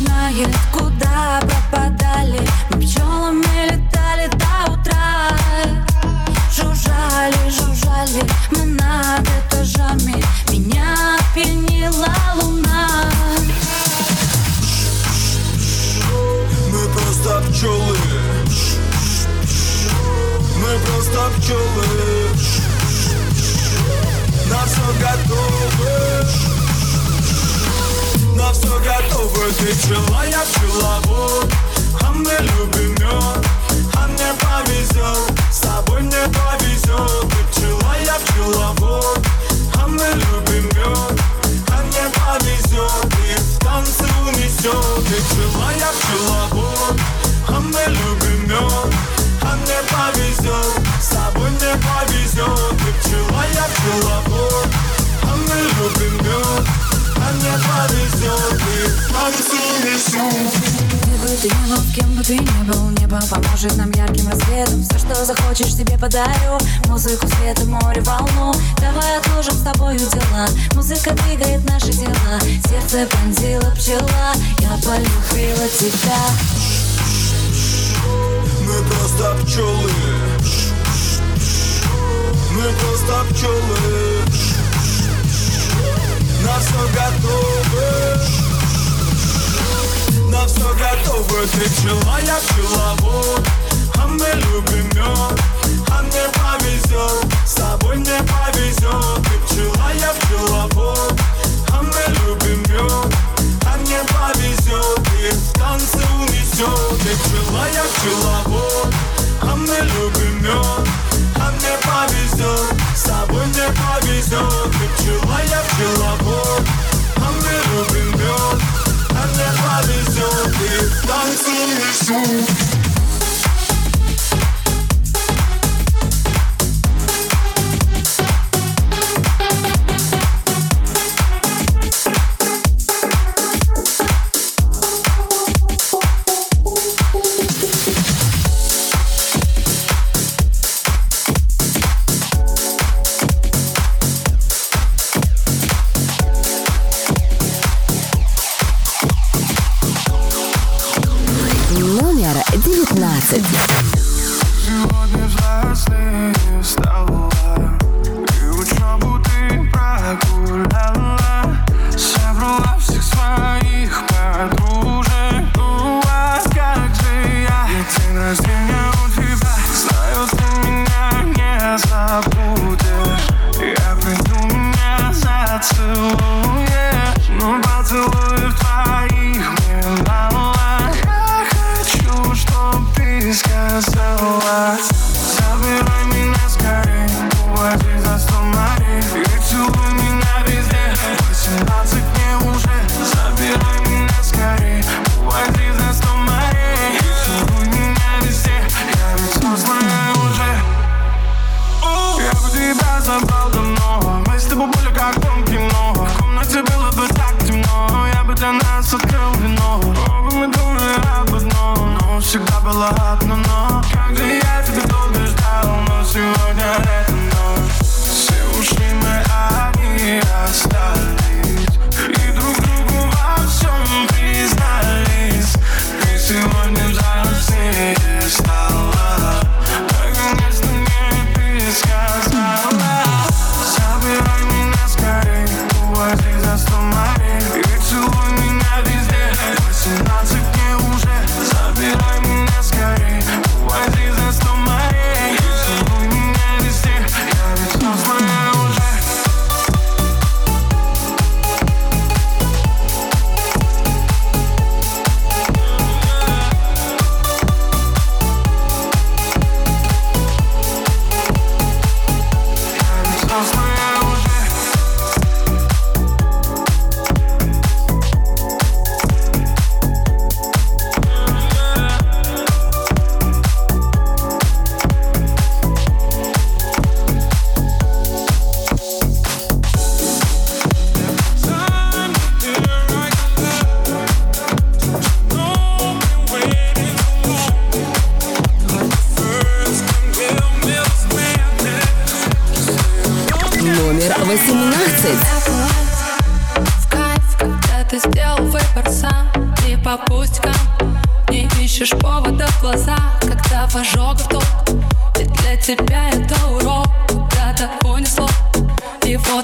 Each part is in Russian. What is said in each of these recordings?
Узнает, куда пропадали. Мы пчелами летали до утра. Жужжали, жужжали мы над этажами. Меня пьянила луна. Мы просто пчелы. Мы просто пчелы. На все готовы Все готовы Ты пчела, я пчеловод А мы любим мед А мне повезет С тобой мне повезет Ты пчела, я пчеловод А мы любим мед А мне повезет И в танце унесет Ты пчела, я пчеловод А мы любим мед А мне повезет С тобой мне повезет Ты пчела, я пчеловод А мы любим мед мне повезет И унесет Где бы ты ни был, кем бы ты ни был Небо поможет нам ярким рассветом Все, что захочешь, тебе подарю Музыку, свет и море, волну Давай отложим с тобою дела Музыка двигает наши дела Сердце пронзила пчела Я полюбила тебя Мы просто пчелы. Мы просто пчелы На все готовы На все готовы Ты пчела, я пчеловод А мы любим мед А мне повезет С тобой мне повезет Ты пчела, я пчеловод А мы любим мед А мне повезет И в танце унесет Ты пчела, я пчеловод А мы любим мед мне повезет С тобой мне повезет Ты пчела, я пчеловод А мы любим мед А мне повезет И в танце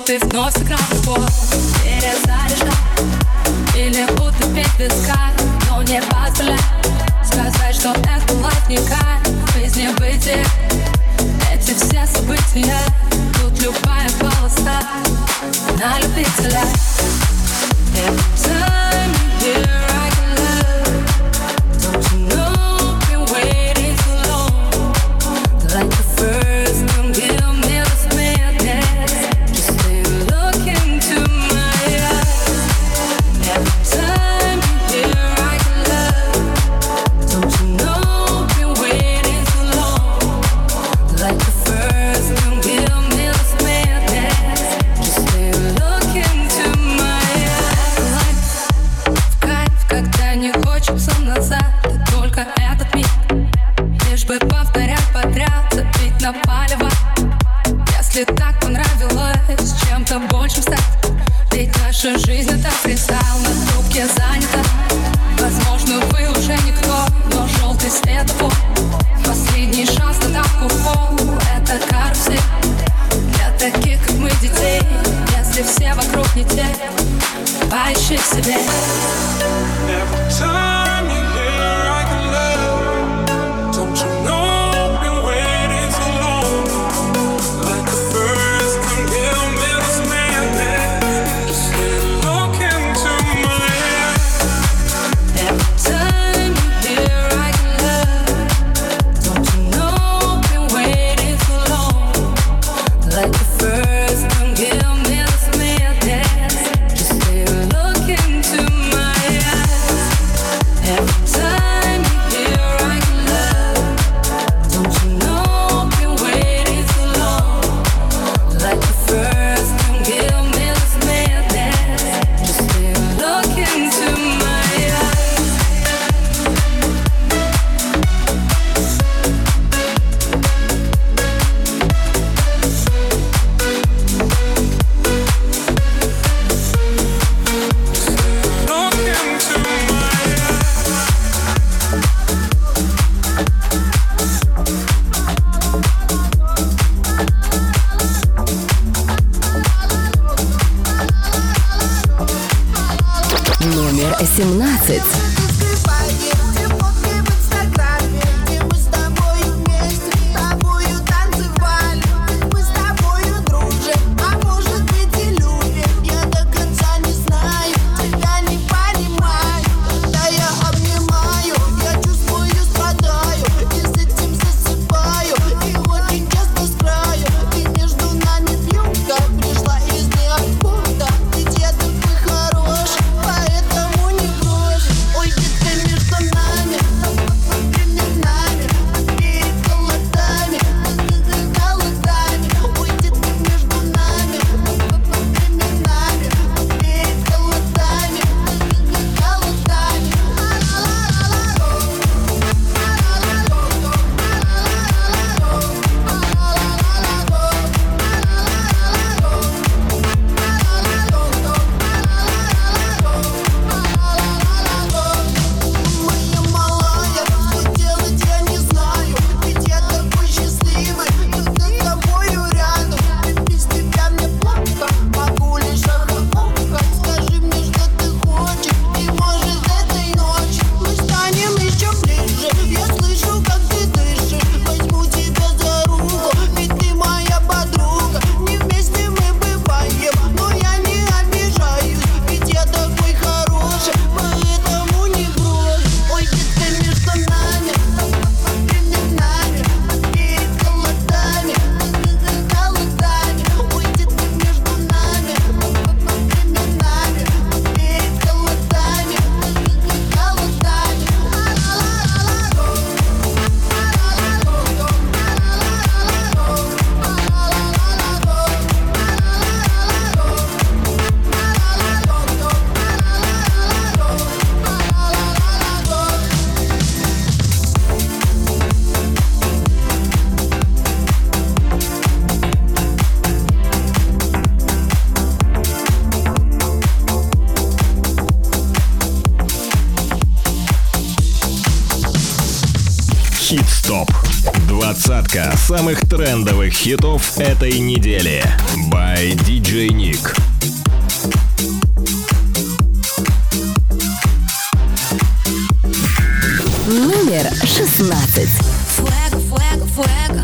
ты вновь сыграл любовь Перезаряжай. Или буду петь без кар Но не позволяй. Сказать, что это латника Жизни выйти Эти все события. Тут любая полоса На любителя. Every time you hear самых трендовых хитов этой недели. By DJ Nick. Номер шестнадцать. Fuego, fuego, fuego.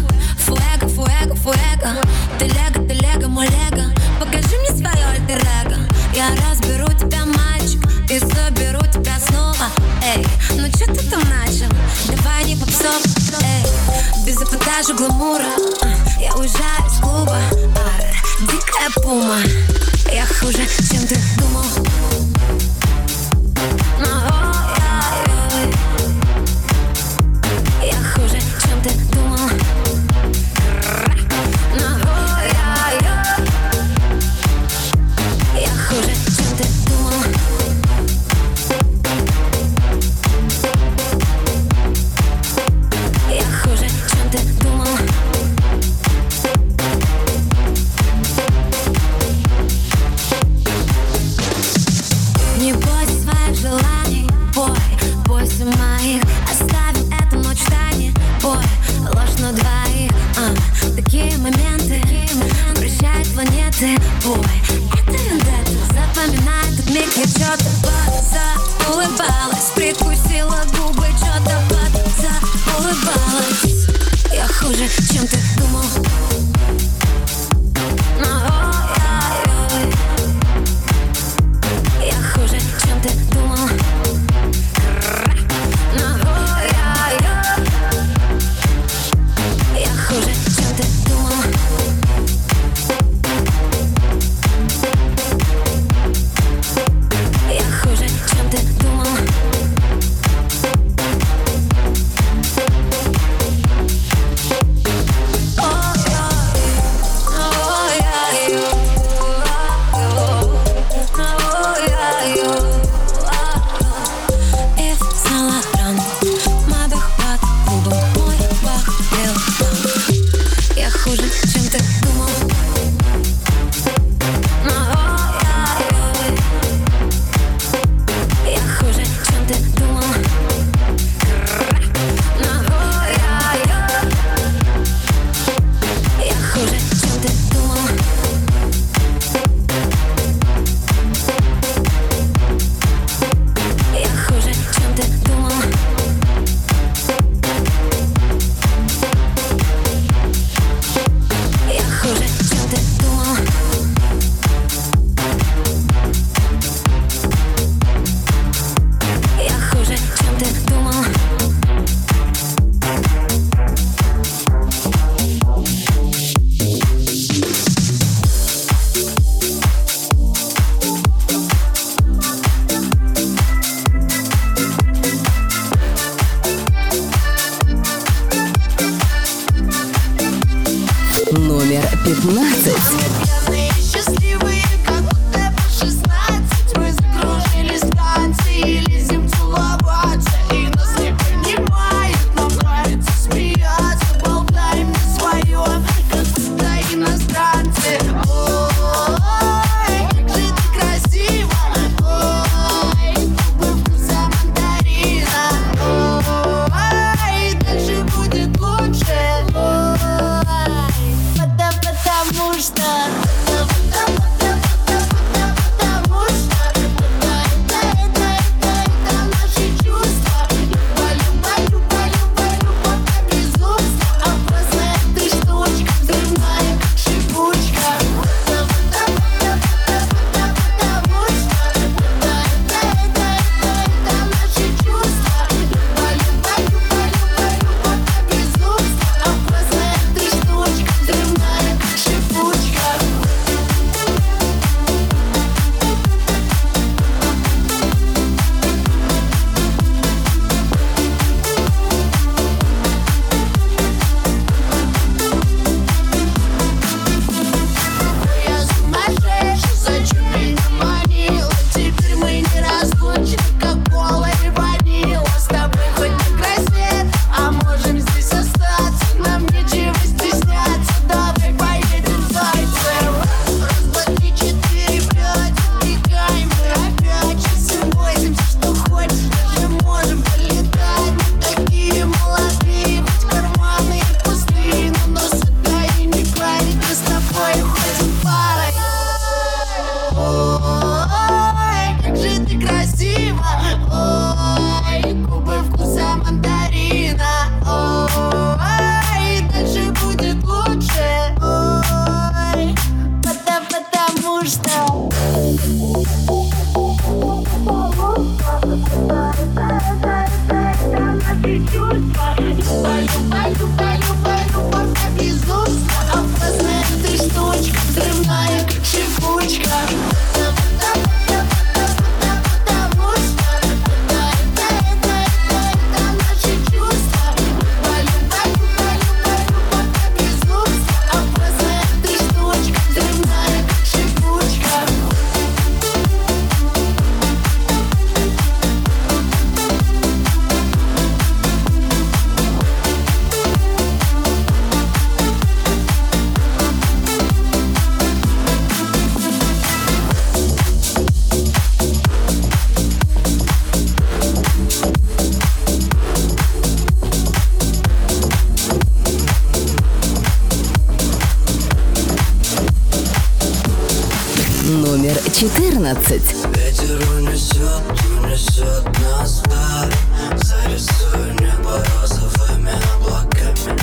номер 14. Ветер унесет, унесет нас вдаль, Зарисуй небо розовыми облаками.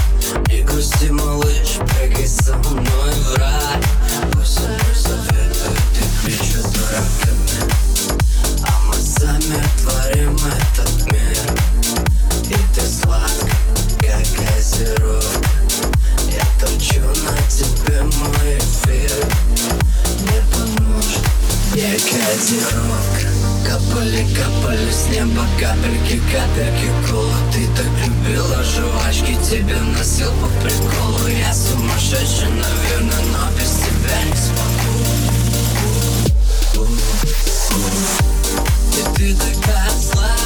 Не грусти, малыш, прыгай со мной в рай. Пусть они заветуют и кричат дураками, а мы замертвы. капали, капали с неба капельки, капельки колы. Ты так любила жвачки, тебе носил по приколу. Я сумасшедший, наверное, но без тебя не смогу. И ты такая злая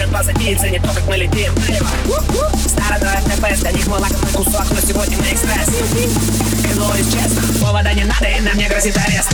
Ловят вас и ценят то, как мы летим. Стороной ФТП, для них мы лакомый кусок Но сегодня мы экспресс. Клянусь честно, повода не надо и на мне грозит арест.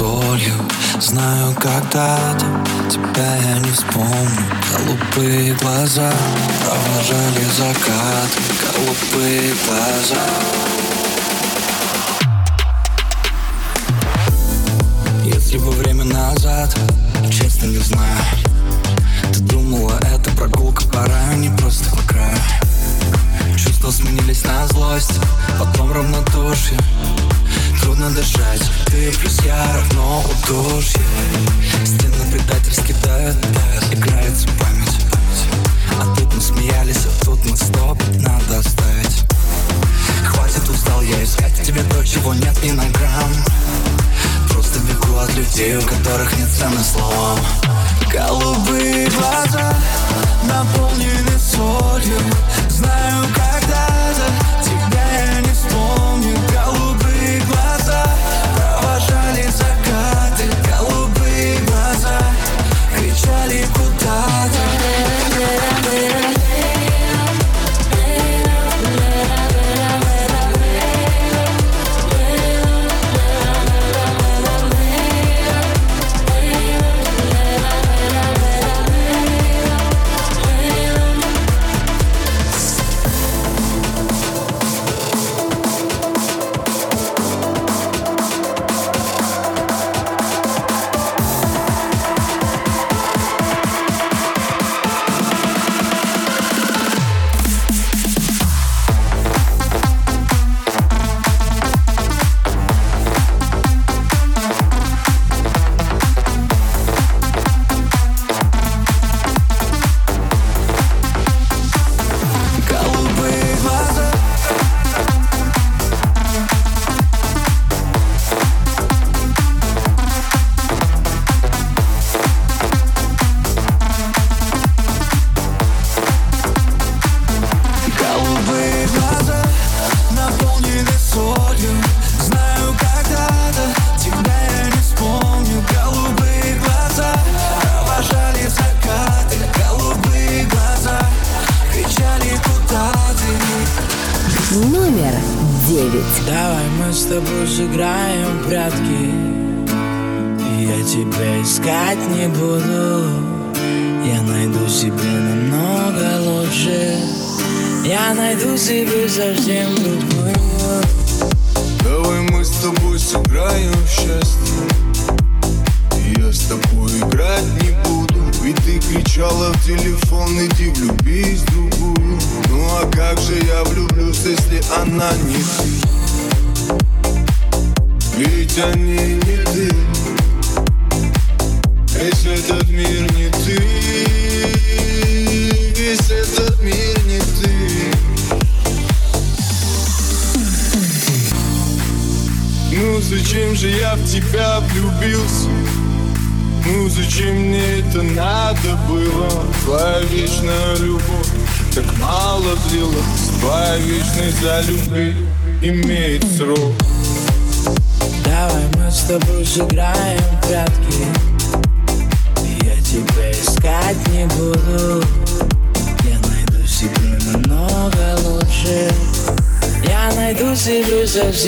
солью. Знаю, когда-то тебя я не вспомню. Голубые глаза провожали закат. Голубые глаза. Если бы время назад, честно не знаю. Ты думала, это прогулка по не просто по краю Чувства сменились на злость, потом равнодушие. Трудно дышать, ты плюс я равно удушье. Стены предательски дают, дают, играется память, память. А тут мы смеялись, а тут мы стоп, надо оставить. Хватит, устал я искать тебе то, чего нет ни на грамм. Просто бегу от людей, у которых нет цены словом. Голубые глаза наполнены солью. Знаю, когда-то тебя я не вспомню. Голубые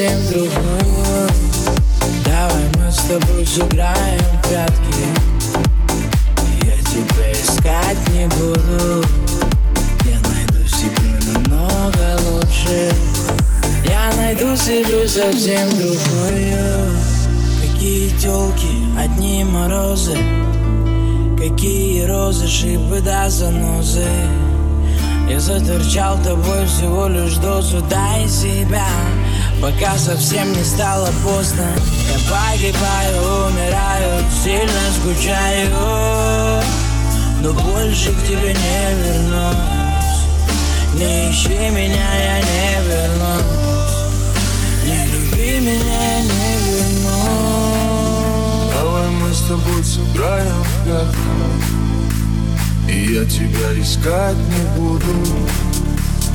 совсем другую Давай мы с тобой сыграем в прятки. Я тебя искать не буду. Я найду себе намного лучше. Я найду себе совсем другую Какие телки, одни морозы. Какие розы, шипы да занозы. Я заторчал тобой всего лишь дозу Дай себя, пока совсем не стало поздно. Я погибаю, умираю, сильно скучаю. Но больше к тебе не вернусь. Не ищи меня, я не вернусь. Не люби меня, не вернусь. Давай мы с тобой сыграем в пятку И я тебя искать не буду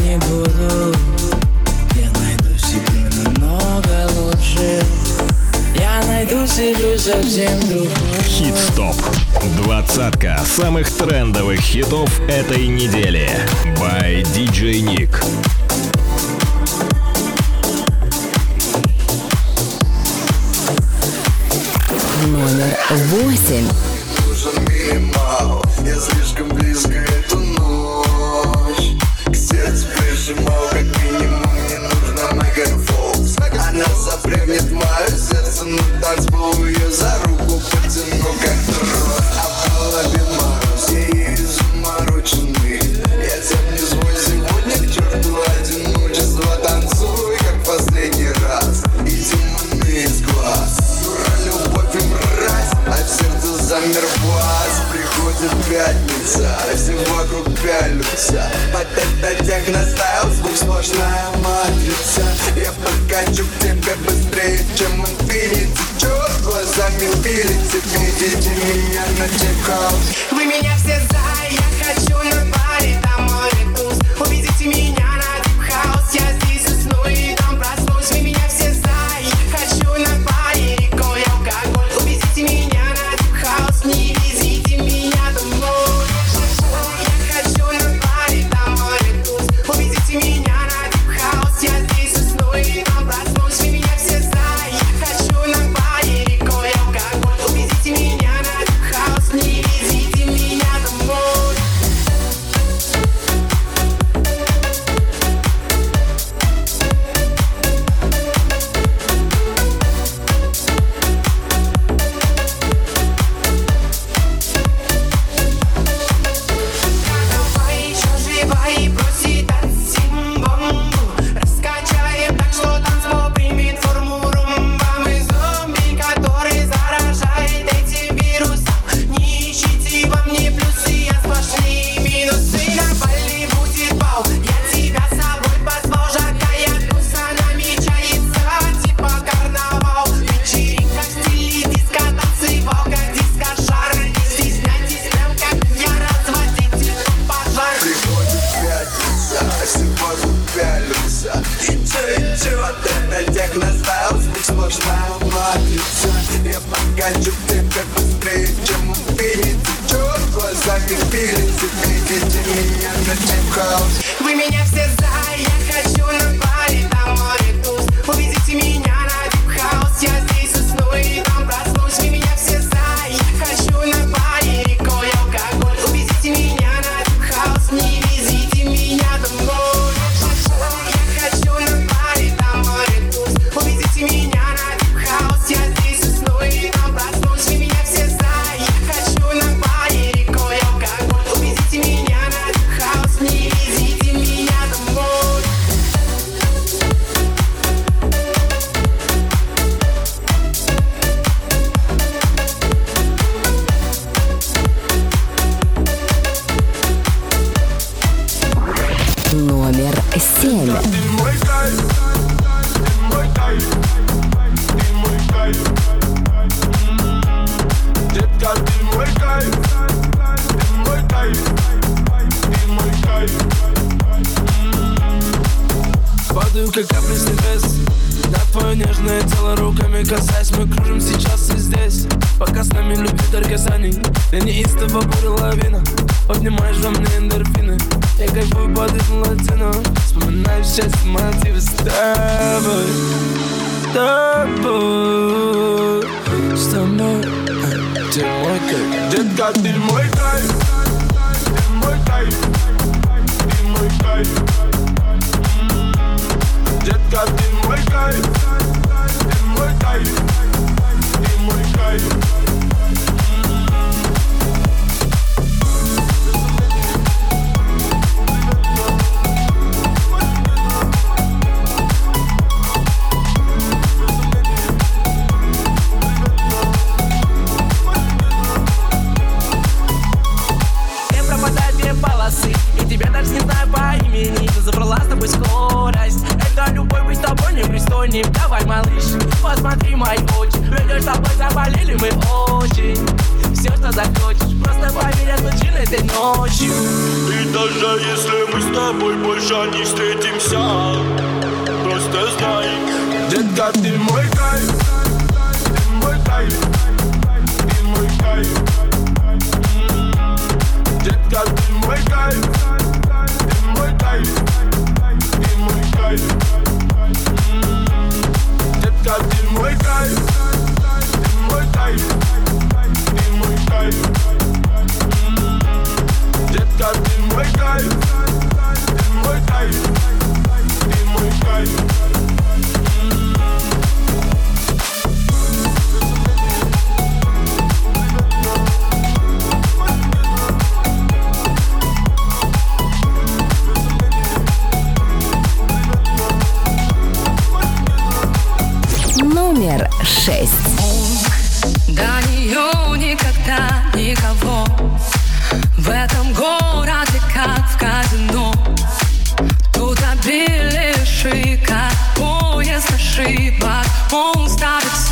не буду Я найду себе намного лучше Я найду себе совсем другую Хит-стоп. Двадцатка самых трендовых хитов этой недели. By DJ Nick. Номер восемь. нужен минимал Я слишком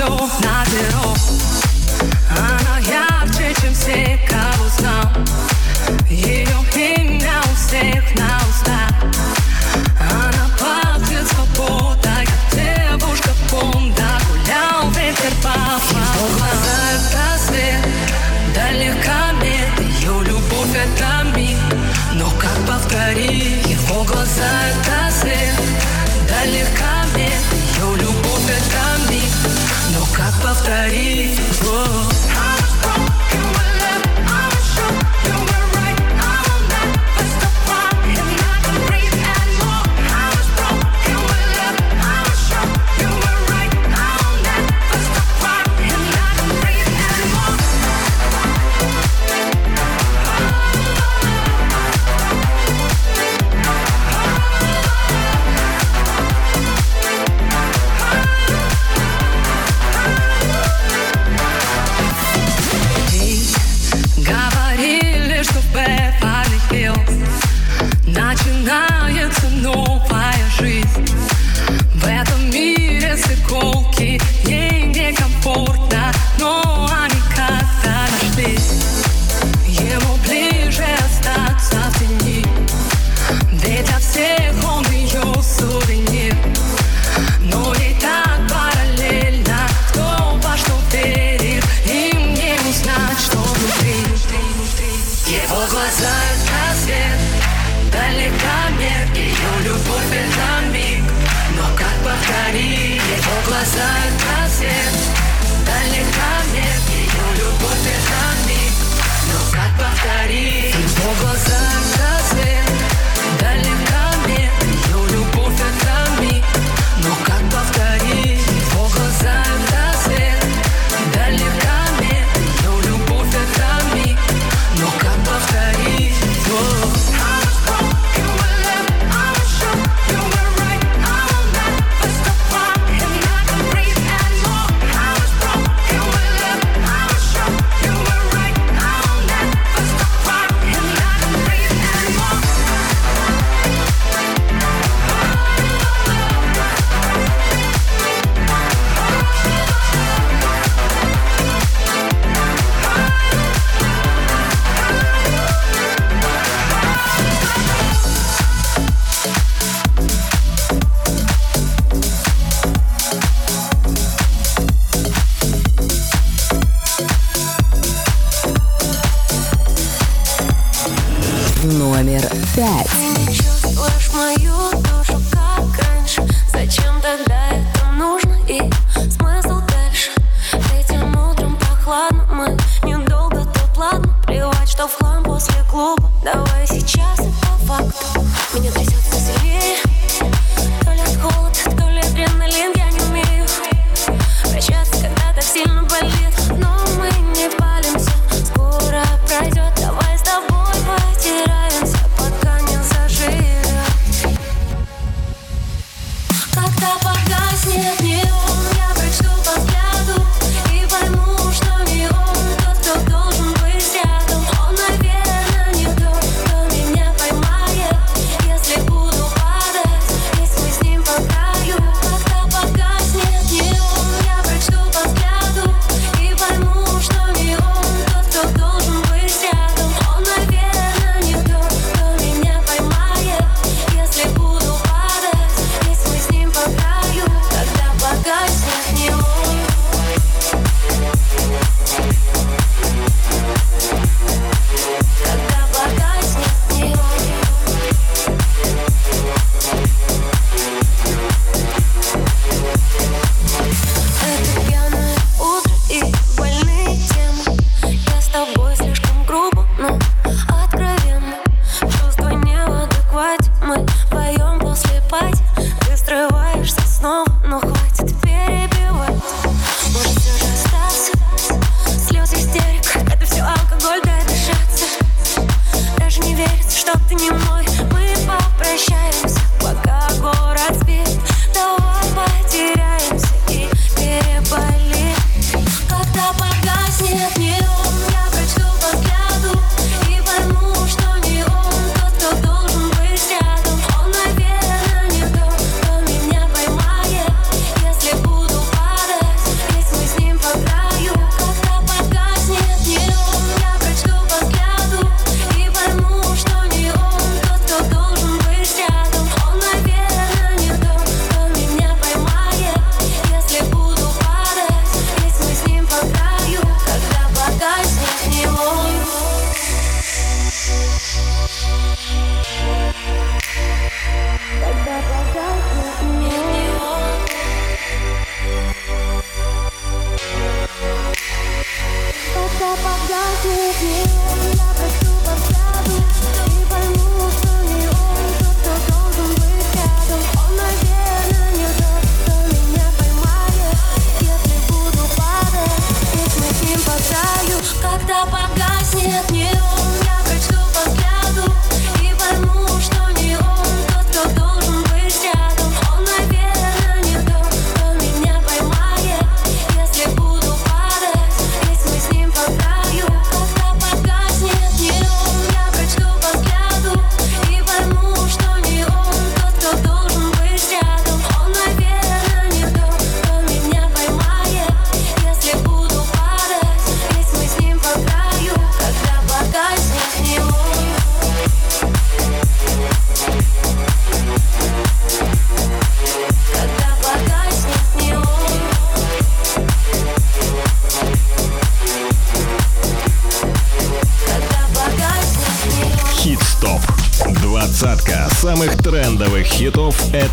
ставит все на перо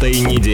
этой недели.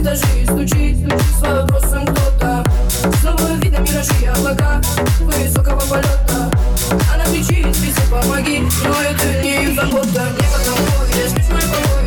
этажи И стучит, стучит с вопросом кто-то. Снова видно миражи облака Высокого полета. Она кричит, списи, помоги Но это не забота Мне потом, я спишь мой покой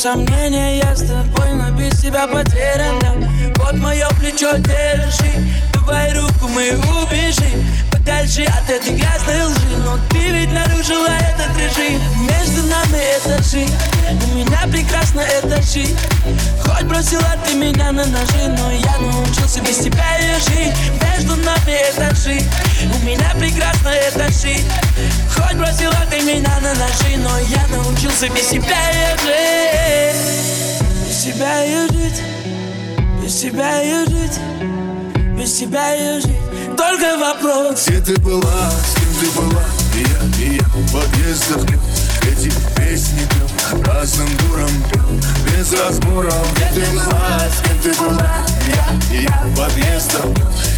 сомнения Я с тобой, но без тебя потеряна Вот мое плечо держи Давай руку, мы убежим Подальше от этой грязной лжи Но ты ведь нарушила этот режим. Между нами этажи У меня прекрасно этажи Хоть бросила ты меня на ножи Но я научился без тебя жить. Между нами этажи у меня прекрасно это жить Хоть бросила ты меня на ножи Но я научился без тебя и жить. Без тебя и жить. Без тебя и жить. Без тебя я жить. Только вопрос. Где ты была, с кем ты была? И я, и я в подъездах пил Эти песни пел. Разным дуром пел. Без разборов Где ты была, с кем ты была? И я, и я в подъездах